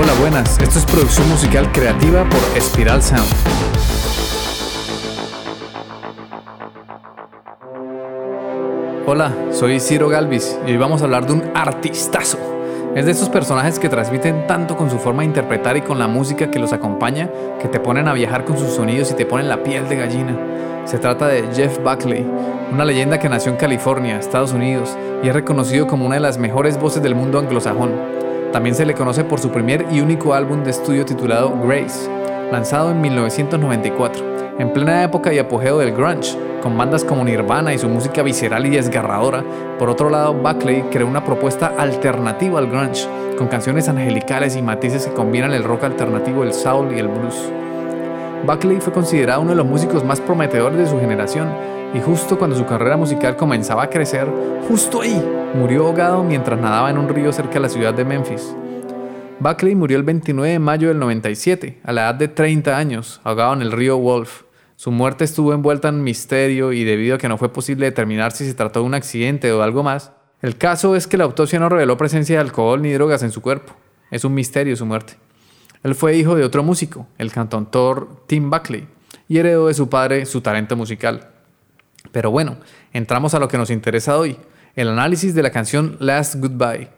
Hola, buenas. Esto es producción musical creativa por Espiral Sound. Hola, soy Ciro Galvis y hoy vamos a hablar de un artistazo. Es de esos personajes que transmiten tanto con su forma de interpretar y con la música que los acompaña que te ponen a viajar con sus sonidos y te ponen la piel de gallina. Se trata de Jeff Buckley, una leyenda que nació en California, Estados Unidos, y es reconocido como una de las mejores voces del mundo anglosajón. También se le conoce por su primer y único álbum de estudio titulado Grace, lanzado en 1994, en plena época y apogeo del grunge, con bandas como Nirvana y su música visceral y desgarradora. Por otro lado, Buckley creó una propuesta alternativa al grunge, con canciones angelicales y matices que combinan el rock alternativo, el soul y el blues. Buckley fue considerado uno de los músicos más prometedores de su generación y justo cuando su carrera musical comenzaba a crecer, justo ahí murió ahogado mientras nadaba en un río cerca de la ciudad de Memphis. Buckley murió el 29 de mayo del 97, a la edad de 30 años, ahogado en el río Wolf. Su muerte estuvo envuelta en misterio y debido a que no fue posible determinar si se trató de un accidente o algo más, el caso es que la autopsia no reveló presencia de alcohol ni drogas en su cuerpo. Es un misterio su muerte. Él fue hijo de otro músico, el cantautor Tim Buckley, y heredó de su padre su talento musical. Pero bueno, entramos a lo que nos interesa hoy, el análisis de la canción Last Goodbye.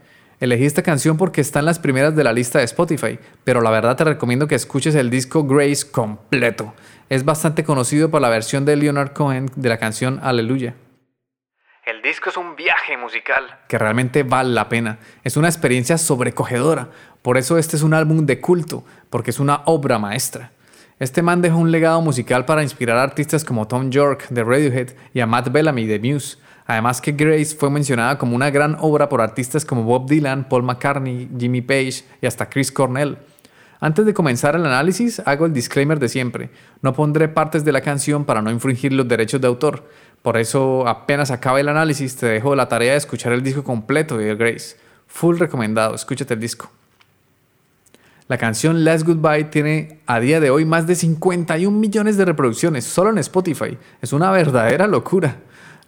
Elegí esta canción porque está en las primeras de la lista de Spotify, pero la verdad te recomiendo que escuches el disco Grace completo. Es bastante conocido por la versión de Leonard Cohen de la canción Aleluya. El disco es un viaje musical que realmente vale la pena. Es una experiencia sobrecogedora. Por eso este es un álbum de culto, porque es una obra maestra. Este man dejó un legado musical para inspirar a artistas como Tom York de Radiohead y a Matt Bellamy de Muse. Además que Grace fue mencionada como una gran obra por artistas como Bob Dylan, Paul McCartney, Jimmy Page y hasta Chris Cornell. Antes de comenzar el análisis, hago el disclaimer de siempre. No pondré partes de la canción para no infringir los derechos de autor. Por eso, apenas acabe el análisis, te dejo la tarea de escuchar el disco completo de Grace. Full recomendado, escúchate el disco. La canción Last Goodbye tiene a día de hoy más de 51 millones de reproducciones solo en Spotify. Es una verdadera locura.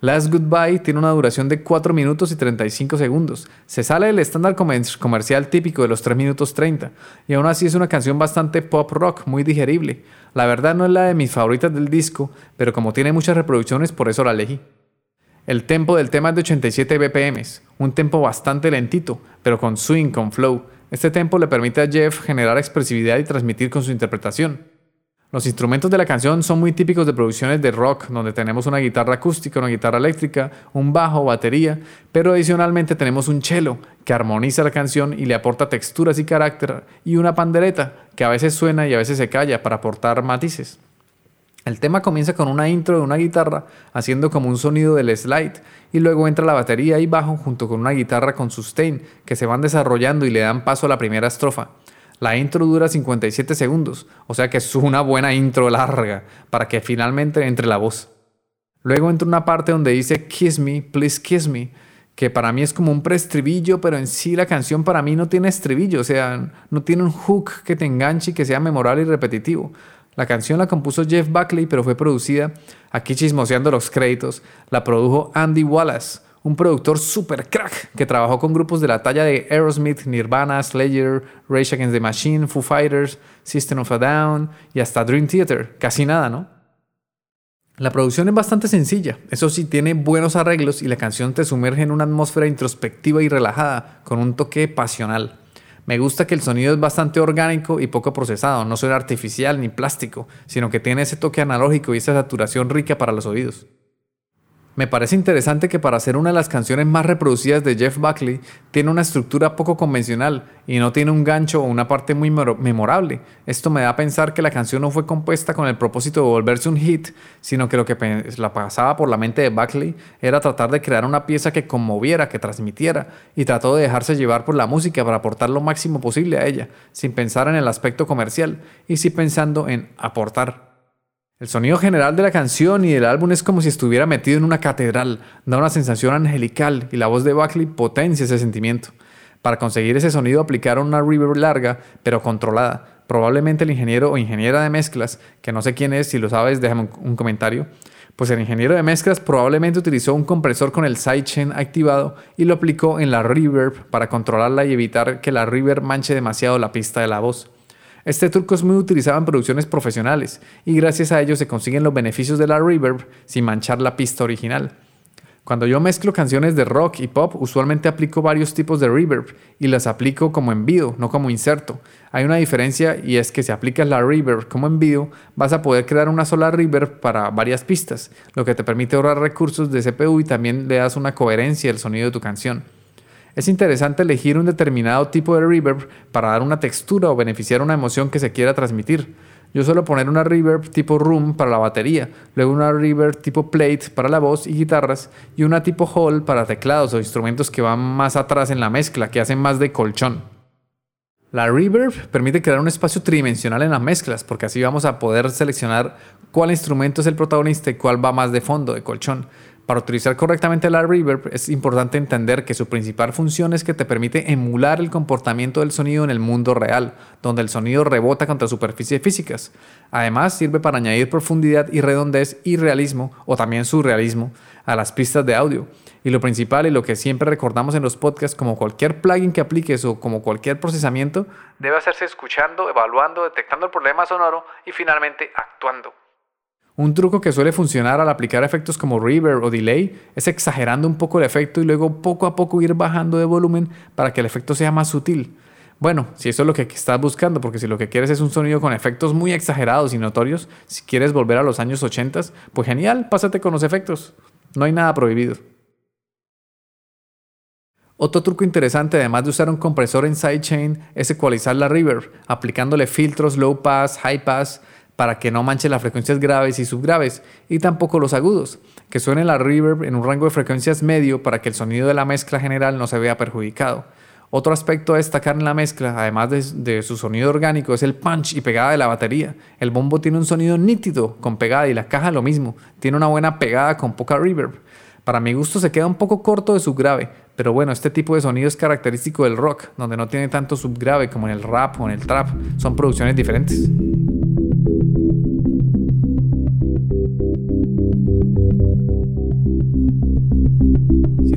Last Goodbye tiene una duración de 4 minutos y 35 segundos. Se sale del estándar comercial típico de los 3 minutos 30. Y aún así es una canción bastante pop rock, muy digerible. La verdad no es la de mis favoritas del disco, pero como tiene muchas reproducciones por eso la elegí. El tempo del tema es de 87 BPM, un tempo bastante lentito, pero con swing, con flow. Este tempo le permite a Jeff generar expresividad y transmitir con su interpretación. Los instrumentos de la canción son muy típicos de producciones de rock, donde tenemos una guitarra acústica, una guitarra eléctrica, un bajo, batería, pero adicionalmente tenemos un cello que armoniza la canción y le aporta texturas y carácter, y una pandereta que a veces suena y a veces se calla para aportar matices. El tema comienza con una intro de una guitarra haciendo como un sonido del slide y luego entra la batería y bajo junto con una guitarra con sustain que se van desarrollando y le dan paso a la primera estrofa. La intro dura 57 segundos, o sea que es una buena intro larga para que finalmente entre la voz. Luego entra una parte donde dice Kiss me, please kiss me, que para mí es como un preestribillo, pero en sí la canción para mí no tiene estribillo, o sea, no tiene un hook que te enganche y que sea memorable y repetitivo. La canción la compuso Jeff Buckley, pero fue producida, aquí chismoseando los créditos, la produjo Andy Wallace, un productor super crack que trabajó con grupos de la talla de Aerosmith, Nirvana, Slayer, Rage Against the Machine, Foo Fighters, System of a Down y hasta Dream Theater. Casi nada, ¿no? La producción es bastante sencilla, eso sí tiene buenos arreglos y la canción te sumerge en una atmósfera introspectiva y relajada, con un toque pasional. Me gusta que el sonido es bastante orgánico y poco procesado, no suena artificial ni plástico, sino que tiene ese toque analógico y esa saturación rica para los oídos. Me parece interesante que para ser una de las canciones más reproducidas de Jeff Buckley tiene una estructura poco convencional y no tiene un gancho o una parte muy memorable. Esto me da a pensar que la canción no fue compuesta con el propósito de volverse un hit, sino que lo que la pasaba por la mente de Buckley era tratar de crear una pieza que conmoviera, que transmitiera y trató de dejarse llevar por la música para aportar lo máximo posible a ella, sin pensar en el aspecto comercial y sí pensando en aportar. El sonido general de la canción y del álbum es como si estuviera metido en una catedral, da una sensación angelical y la voz de Buckley potencia ese sentimiento. Para conseguir ese sonido aplicaron una reverb larga, pero controlada. Probablemente el ingeniero o ingeniera de mezclas, que no sé quién es, si lo sabes déjame un comentario, Pues el ingeniero de mezclas probablemente utilizó un compresor con el sidechain activado y lo aplicó en la reverb para controlarla y evitar que la reverb manche demasiado la pista de la voz. Este truco es muy utilizado en producciones profesionales y gracias a ello se consiguen los beneficios de la reverb sin manchar la pista original. Cuando yo mezclo canciones de rock y pop, usualmente aplico varios tipos de reverb y las aplico como envío, no como inserto. Hay una diferencia y es que si aplicas la reverb como envío, vas a poder crear una sola reverb para varias pistas, lo que te permite ahorrar recursos de CPU y también le das una coherencia al sonido de tu canción. Es interesante elegir un determinado tipo de reverb para dar una textura o beneficiar una emoción que se quiera transmitir. Yo suelo poner una reverb tipo room para la batería, luego una reverb tipo plate para la voz y guitarras y una tipo hall para teclados o instrumentos que van más atrás en la mezcla, que hacen más de colchón. La reverb permite crear un espacio tridimensional en las mezclas, porque así vamos a poder seleccionar cuál instrumento es el protagonista y cuál va más de fondo, de colchón. Para utilizar correctamente la reverb es importante entender que su principal función es que te permite emular el comportamiento del sonido en el mundo real, donde el sonido rebota contra superficies físicas. Además sirve para añadir profundidad y redondez y realismo, o también surrealismo, a las pistas de audio. Y lo principal y lo que siempre recordamos en los podcasts, como cualquier plugin que apliques o como cualquier procesamiento, debe hacerse escuchando, evaluando, detectando el problema sonoro y finalmente actuando. Un truco que suele funcionar al aplicar efectos como reverb o delay es exagerando un poco el efecto y luego poco a poco ir bajando de volumen para que el efecto sea más sutil. Bueno, si eso es lo que estás buscando, porque si lo que quieres es un sonido con efectos muy exagerados y notorios, si quieres volver a los años 80, pues genial, pásate con los efectos. No hay nada prohibido. Otro truco interesante, además de usar un compresor en sidechain, es ecualizar la reverb, aplicándole filtros low pass, high pass, para que no manche las frecuencias graves y subgraves, y tampoco los agudos, que suene la reverb en un rango de frecuencias medio para que el sonido de la mezcla general no se vea perjudicado. Otro aspecto a destacar en la mezcla, además de, su sonido orgánico, es el punch y pegada de la batería. El bombo tiene un sonido nítido con pegada y la caja lo mismo, tiene una buena pegada con poca reverb. Para mi gusto se queda un poco corto de subgrave, pero bueno, este tipo de sonido es característico del rock, donde no tiene tanto subgrave como en el rap o en el trap, son producciones diferentes.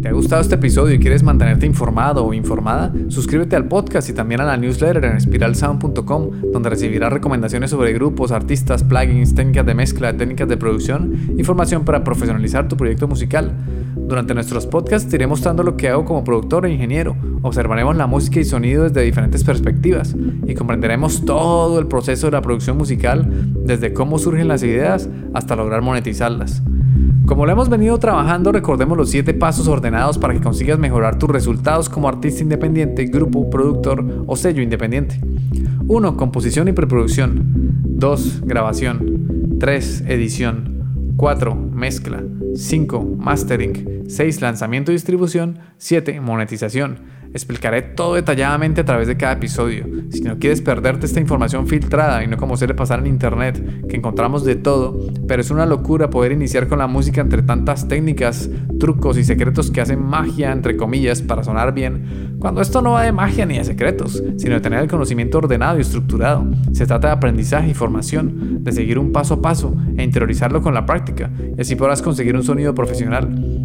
Te ha gustado este episodio y quieres mantenerte informado o informada, suscríbete al podcast y también a la newsletter en spiralsound.com, donde recibirás recomendaciones sobre grupos, artistas, plugins, técnicas de mezcla, técnicas de producción, información para profesionalizar tu proyecto musical. Durante nuestros podcasts te iré mostrando lo que hago como productor e ingeniero, observaremos la música y sonido desde diferentes perspectivas y comprenderemos todo el proceso de la producción musical, desde cómo surgen las ideas hasta lograr monetizarlas. Como lo hemos venido trabajando, recordemos los 7 pasos ordenados para que consigas mejorar tus resultados como artista independiente, grupo, productor o sello independiente. 1. Composición y preproducción. 2. Grabación. 3. Edición. 4. Mezcla. 5. Mastering. 6. Lanzamiento y distribución. 7. Monetización. Explicaré todo detalladamente a través de cada episodio. Si no quieres perderte esta información filtrada y no como suele pasar en internet, que encontramos de todo, pero es una locura poder iniciar con la música entre tantas técnicas, trucos y secretos que hacen magia, entre comillas, para sonar bien, cuando esto no va de magia ni de secretos, sino de tener el conocimiento ordenado y estructurado. Se trata de aprendizaje y formación, de seguir un paso a paso e interiorizarlo con la práctica, y así podrás conseguir un sonido profesional.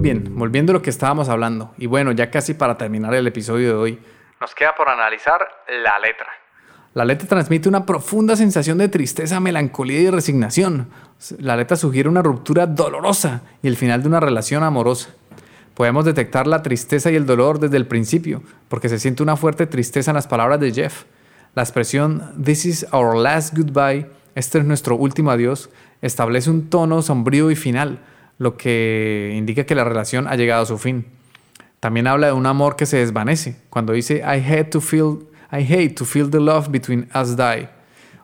Muy bien, volviendo a lo que estábamos hablando, y bueno, ya casi para terminar el episodio de hoy, nos queda por analizar la letra. La letra transmite una profunda sensación de tristeza, melancolía y resignación. La letra sugiere una ruptura dolorosa y el final de una relación amorosa. Podemos detectar la tristeza y el dolor desde el principio, porque se siente una fuerte tristeza en las palabras de Jeff. La expresión This is our last goodbye, este es nuestro último adiós, establece un tono sombrío y final, lo que indica que la relación ha llegado a su fin. También habla de un amor que se desvanece, cuando dice I hate to feel, I hate to feel the love between us die.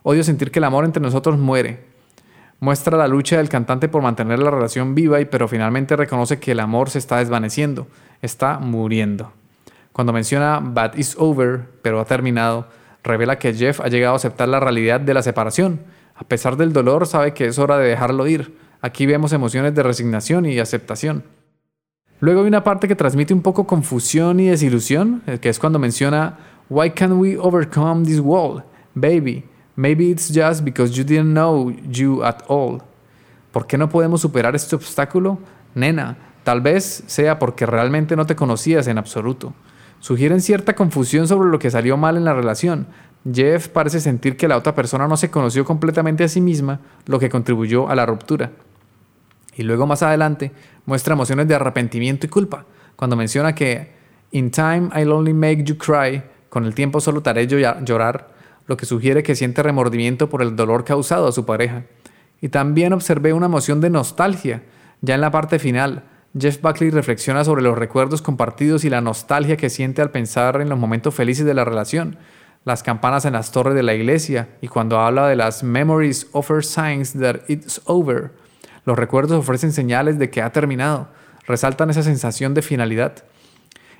Odio sentir que el amor entre nosotros muere. Muestra la lucha del cantante por mantener la relación viva y pero finalmente reconoce que el amor se está desvaneciendo, está muriendo. Cuando menciona But is over, pero ha terminado, revela que Jeff ha llegado a aceptar la realidad de la separación. A pesar del dolor, sabe que es hora de dejarlo ir. Aquí vemos emociones de resignación y aceptación. Luego hay una parte que transmite un poco confusión y desilusión, eh, que es cuando menciona Why can't we overcome this wall, baby? Maybe it's just because you didn't know you at all. ¿Por qué no podemos superar este obstáculo? Nena, tal vez sea porque realmente no te conocías en absoluto. Sugieren cierta confusión sobre lo que salió mal en la relación. Jeff parece sentir que la otra persona no se conoció completamente a sí misma, lo que contribuyó a la ruptura. Y luego más adelante muestra emociones de arrepentimiento y culpa, cuando menciona que In time I'll only make you cry, con el tiempo solo te haré llorar, lo que sugiere que siente remordimiento por el dolor causado a su pareja. Y también observé una emoción de nostalgia. Ya en la parte final, Jeff Buckley reflexiona sobre los recuerdos compartidos y la nostalgia que siente al pensar en los momentos felices de la relación, las campanas en las torres de la iglesia y cuando habla de las memories offer signs that it's over. Los recuerdos ofrecen señales de que ha terminado, resaltan esa sensación de finalidad.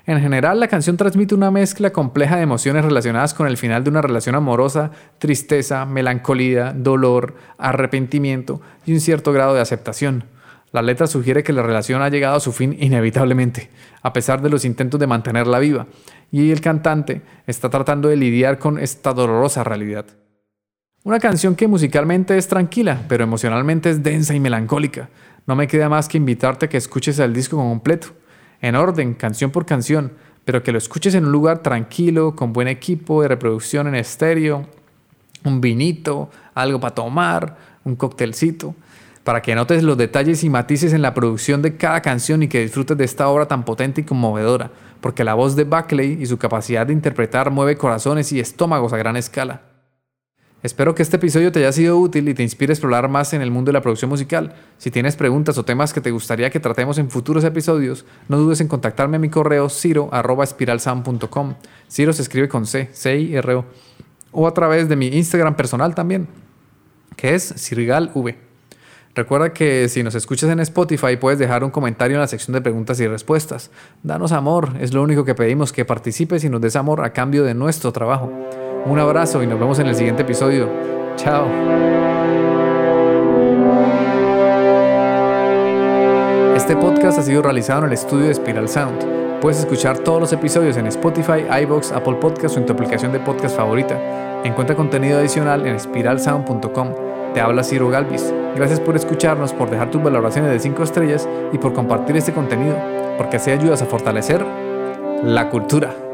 En general, la canción transmite una mezcla compleja de emociones relacionadas con el final de una relación amorosa, tristeza, melancolía, dolor, arrepentimiento y un cierto grado de aceptación. La letra sugiere que la relación ha llegado a su fin inevitablemente, a pesar de los intentos de mantenerla viva, y el cantante está tratando de lidiar con esta dolorosa realidad. Una canción que musicalmente es tranquila, pero emocionalmente es densa y melancólica. No me queda más que invitarte a que escuches el disco completo en orden, canción por canción, pero que lo escuches en un lugar tranquilo, con buen equipo de reproducción en estéreo, un vinito, algo para tomar, un coctelcito, para que notes los detalles y matices en la producción de cada canción y que disfrutes de esta obra tan potente y conmovedora, porque la voz de Buckley y su capacidad de interpretar mueve corazones y estómagos a gran escala. Espero que este episodio te haya sido útil y te inspire a explorar más en el mundo de la producción musical. Si tienes preguntas o temas que te gustaría que tratemos en futuros episodios, no dudes en contactarme a mi correo ciro.espiralsound.com. Ciro se escribe con C, C-I-R-O. O a través de mi Instagram personal también, que es CirgalV. Recuerda que si nos escuchas en Spotify puedes dejar un comentario en la sección de preguntas y respuestas. Danos amor, es lo único que pedimos, que participes y nos des amor a cambio de nuestro trabajo. Un abrazo y nos vemos en el siguiente episodio. Chao. Este podcast ha sido realizado en el estudio de Spiral Sound. Puedes escuchar todos los episodios en Spotify, iBox, Apple Podcasts o en tu aplicación de podcast favorita. Encuentra contenido adicional en spiralsound.com. Te habla Ciro Galvis. Gracias por escucharnos, por dejar tus valoraciones de 5 estrellas y por compartir este contenido, porque así ayudas a fortalecer la cultura.